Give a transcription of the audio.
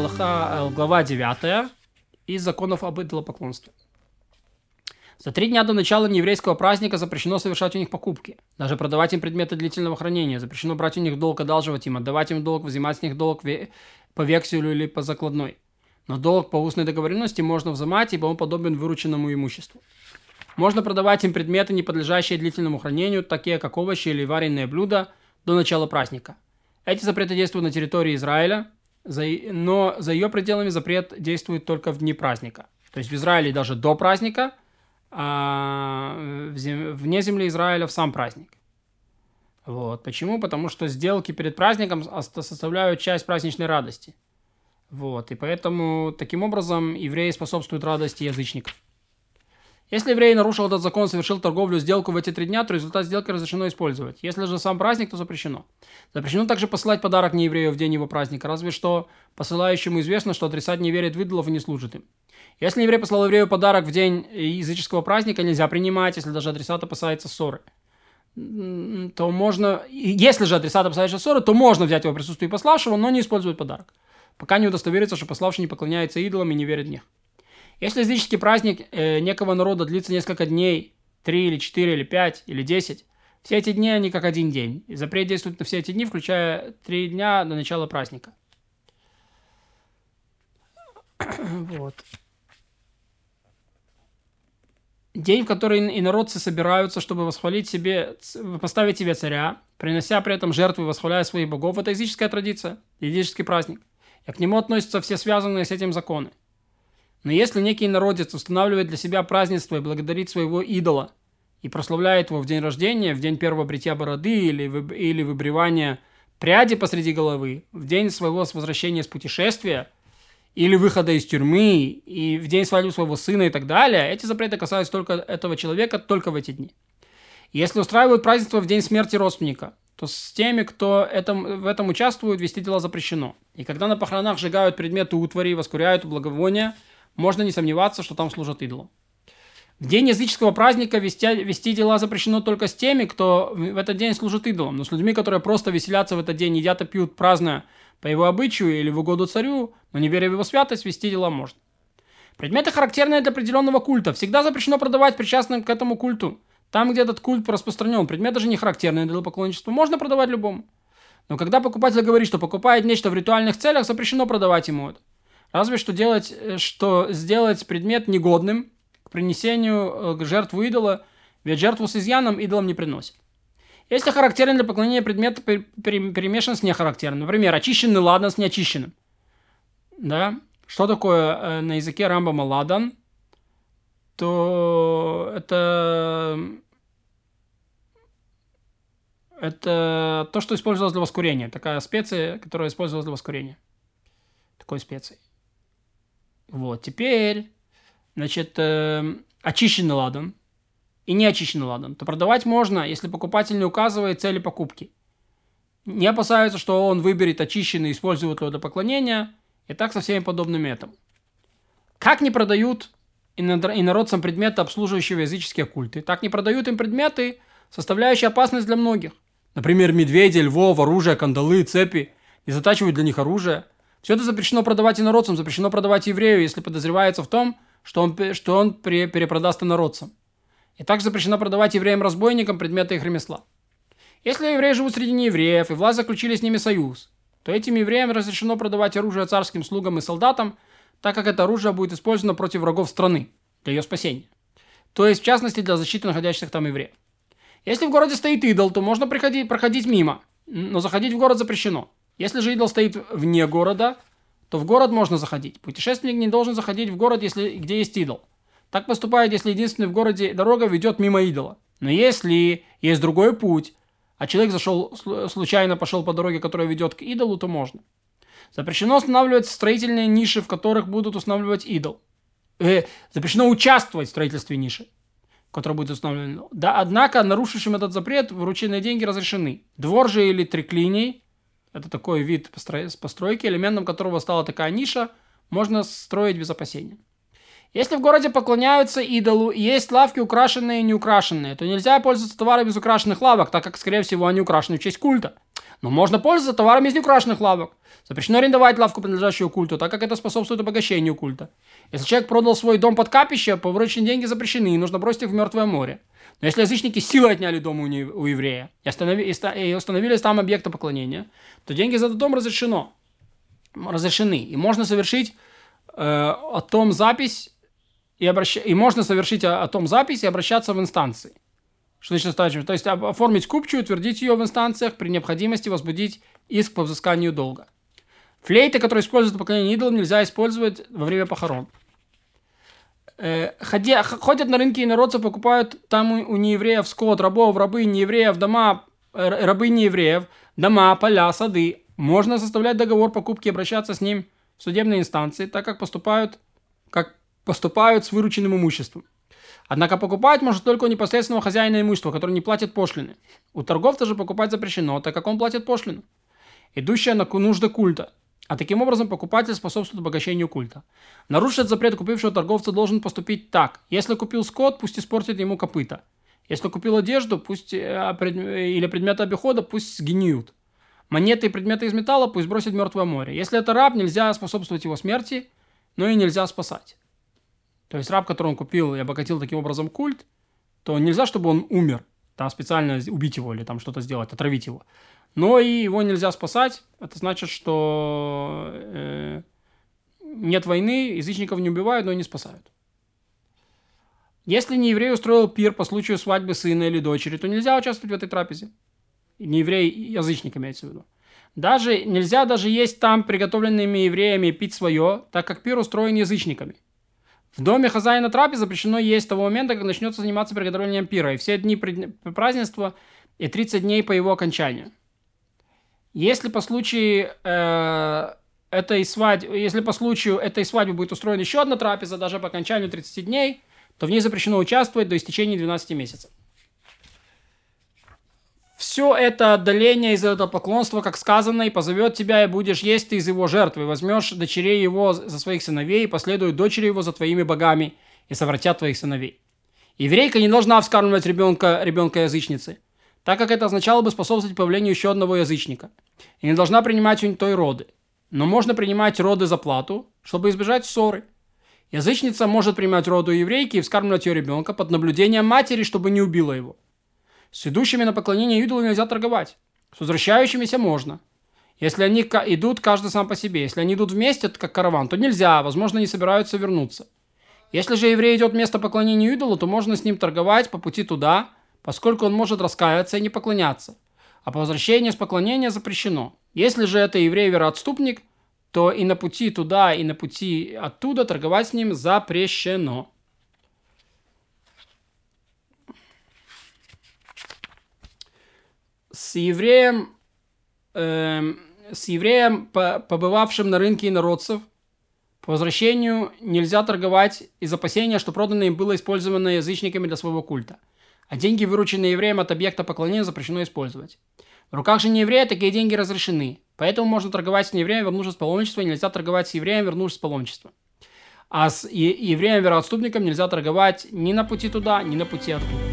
Аллаха, э, глава 9 из законов об идолопоклонстве. За три дня до начала нееврейского праздника запрещено совершать у них покупки. Даже продавать им предметы длительного хранения. Запрещено брать у них долг, одалживать им, отдавать им долг, взимать с них долг по векселю или по закладной. Но долг по устной договоренности можно взимать, ибо он подобен вырученному имуществу. Можно продавать им предметы, не подлежащие длительному хранению, такие как овощи или вареные блюда, до начала праздника. Эти запреты действуют на территории Израиля, но за ее пределами запрет действует только в дни праздника. То есть в Израиле даже до праздника – а вне земли Израиля в сам праздник. Вот. Почему? Потому что сделки перед праздником составляют часть праздничной радости. Вот. И поэтому таким образом евреи способствуют радости язычников. Если еврей нарушил этот закон, совершил торговлю, сделку в эти три дня, то результат сделки разрешено использовать. Если же сам праздник, то запрещено. Запрещено также посылать подарок нееврею в день его праздника, разве что посылающему известно, что адресат не верит в идолов и не служит им. Если еврей послал еврею подарок в день языческого праздника, нельзя принимать, если даже адресат опасается ссоры. То можно, если же адресат опасается ссоры, то можно взять его присутствие пославшего, но не использовать подарок. Пока не удостоверится, что пославший не поклоняется идолам и не верит в них. Если языческий праздник э, некого народа длится несколько дней, три или четыре или пять или десять, все эти дни они как один день. И запрет действует на все эти дни, включая три дня до начала праздника. вот. День, в который инородцы собираются, чтобы восхвалить себе, поставить себе царя, принося при этом жертвы восхваляя своих богов, это языческая традиция, языческий праздник. И к нему относятся все связанные с этим законы. Но если некий народец устанавливает для себя празднество и благодарит своего идола, и прославляет его в день рождения, в день первого бритья бороды или, вы, или выбривания пряди посреди головы, в день своего возвращения с путешествия, или выхода из тюрьмы, и в день свадьбы своего сына и так далее, эти запреты касаются только этого человека только в эти дни. Если устраивают празднество в день смерти родственника, то с теми, кто этом, в этом участвует, вести дела запрещено. И когда на похоронах сжигают предметы утвари воскуряют благовония, можно не сомневаться, что там служат идолам. В день языческого праздника вести, вести дела запрещено только с теми, кто в этот день служит идолам. Но с людьми, которые просто веселятся в этот день, едят и пьют, празднуя по его обычаю или в угоду царю, но не веря в его святость, вести дела можно. Предметы, характерные для определенного культа, всегда запрещено продавать причастным к этому культу. Там, где этот культ распространен, предметы же не характерные для поклонничества, можно продавать любому. Но когда покупатель говорит, что покупает нечто в ритуальных целях, запрещено продавать ему это. Разве что делать, э, что сделать предмет негодным к принесению к э, жертву идола, ведь жертву с изъяном идолам не приносит. Если характерен для поклонения предмет перемешан с нехарактерным, например, очищенный ладан с неочищенным. Да? Что такое э, на языке Рамбама ладан? То это это то, что использовалось для воскурения. Такая специя, которая использовалась для воскурения. Такой специей. Вот, теперь, значит, э, очищенный ладан и не очищенный ладан, то продавать можно, если покупатель не указывает цели покупки. Не опасаются, что он выберет очищенный использует его для поклонения, и так со всеми подобными этому. Как не продают инородцам предметы, обслуживающие языческие культы, так не продают им предметы, составляющие опасность для многих. Например, медведи, львов, оружие, кандалы, цепи. Не затачивают для них оружие – все это запрещено продавать инородцам, запрещено продавать еврею, если подозревается в том, что он, что он перепродаст инородцам. И также запрещено продавать евреям-разбойникам предметы их ремесла. Если евреи живут среди неевреев, и власть заключили с ними союз, то этим евреям разрешено продавать оружие царским слугам и солдатам, так как это оружие будет использовано против врагов страны, для ее спасения. То есть, в частности, для защиты находящихся там евреев. Если в городе стоит идол, то можно приходить, проходить мимо, но заходить в город запрещено. Если же идол стоит вне города, то в город можно заходить. Путешественник не должен заходить в город, если, где есть идол. Так поступает, если единственный в городе дорога ведет мимо идола. Но если есть другой путь, а человек зашел, случайно пошел по дороге, которая ведет к идолу, то можно. Запрещено устанавливать строительные ниши, в которых будут устанавливать идол. Э, запрещено участвовать в строительстве ниши, которая будет установлена. Да, однако нарушившим этот запрет врученные деньги разрешены. Двор же или триклиний это такой вид постройки, элементом которого стала такая ниша, можно строить без опасения. Если в городе поклоняются идолу и есть лавки украшенные и неукрашенные, то нельзя пользоваться товаром без украшенных лавок, так как, скорее всего, они украшены в честь культа. Но можно пользоваться товарами из неукрашенных лавок. Запрещено арендовать лавку, принадлежащую культу, так как это способствует обогащению культа. Если человек продал свой дом под капище, повырученные деньги запрещены, и нужно бросить их в мертвое море. Но если язычники силой отняли дом у, не, у еврея и, останови, и, и установили там объекты поклонения, то деньги за этот дом разрешено. Разрешены. И можно совершить э, о том запись и, обращ... и можно совершить о, о том запись и обращаться в инстанции. Что значит стачивать? То есть оформить купчую, утвердить ее в инстанциях, при необходимости возбудить иск по взысканию долга. Флейты, которые используют поклонение идолам, нельзя использовать во время похорон. Э, ходя, ходят на рынки инородцы, покупают там у, у неевреев скот, рабов, рабы, неевреев, дома, э, рабы неевреев, дома, поля, сады. Можно составлять договор покупки и обращаться с ним в судебные инстанции, так как поступают, как поступают с вырученным имуществом. Однако покупать может только у непосредственного хозяина имущества, который не платит пошлины. У торговца же покупать запрещено, так как он платит пошлину, идущая на нужды культа. А таким образом покупатель способствует обогащению культа. Нарушить запрет купившего торговца должен поступить так. Если купил скот, пусть испортит ему копыта. Если купил одежду пусть, э, или предметы обихода, пусть сгниют. Монеты и предметы из металла пусть бросит в мертвое море. Если это раб, нельзя способствовать его смерти, но и нельзя спасать. То есть раб, который он купил и обогатил таким образом культ, то нельзя, чтобы он умер, там специально убить его или там что-то сделать, отравить его. Но и его нельзя спасать. Это значит, что э, нет войны, язычников не убивают, но и не спасают. Если не еврей устроил пир по случаю свадьбы сына или дочери, то нельзя участвовать в этой трапезе. Не еврей, язычник имеется в виду. Даже, нельзя даже есть там приготовленными евреями пить свое, так как пир устроен язычниками – в доме хозяина трапезы запрещено есть с того момента, как начнется заниматься приготовлением пира, и все дни празднества и 30 дней по его окончанию. Если по случаю э, этой свадьбы, если по случаю этой свадьбы будет устроена еще одна трапеза, даже по окончанию 30 дней, то в ней запрещено участвовать до истечения 12 месяцев все это отдаление из этого поклонства, как сказано, и позовет тебя, и будешь есть ты из его жертвы, возьмешь дочерей его за своих сыновей, и последуют дочери его за твоими богами, и совратят твоих сыновей. Еврейка не должна вскармливать ребенка, ребенка язычницы, так как это означало бы способствовать появлению еще одного язычника, и не должна принимать у той роды. Но можно принимать роды за плату, чтобы избежать ссоры. Язычница может принимать роду еврейки и вскармливать ее ребенка под наблюдением матери, чтобы не убила его. С идущими на поклонение идолу нельзя торговать. С возвращающимися можно. Если они идут каждый сам по себе, если они идут вместе, как караван, то нельзя, возможно, не собираются вернуться. Если же еврей идет вместо поклонения идолу, то можно с ним торговать по пути туда, поскольку он может раскаиваться и не поклоняться. А по возвращении с поклонения запрещено. Если же это еврей-вероотступник, то и на пути туда, и на пути оттуда торговать с ним запрещено. С евреем, э, с евреем, побывавшим на рынке инородцев, по возвращению нельзя торговать из опасения, что проданное им было использовано язычниками для своего культа. А деньги, вырученные евреем от объекта поклонения, запрещено использовать. В руках же нееврея такие деньги разрешены. Поэтому можно торговать с неевреем, вернувшись с паломничества, и нельзя торговать с евреем, вернувшись с паломничества. А с евреем-вероотступником нельзя торговать ни на пути туда, ни на пути оттуда.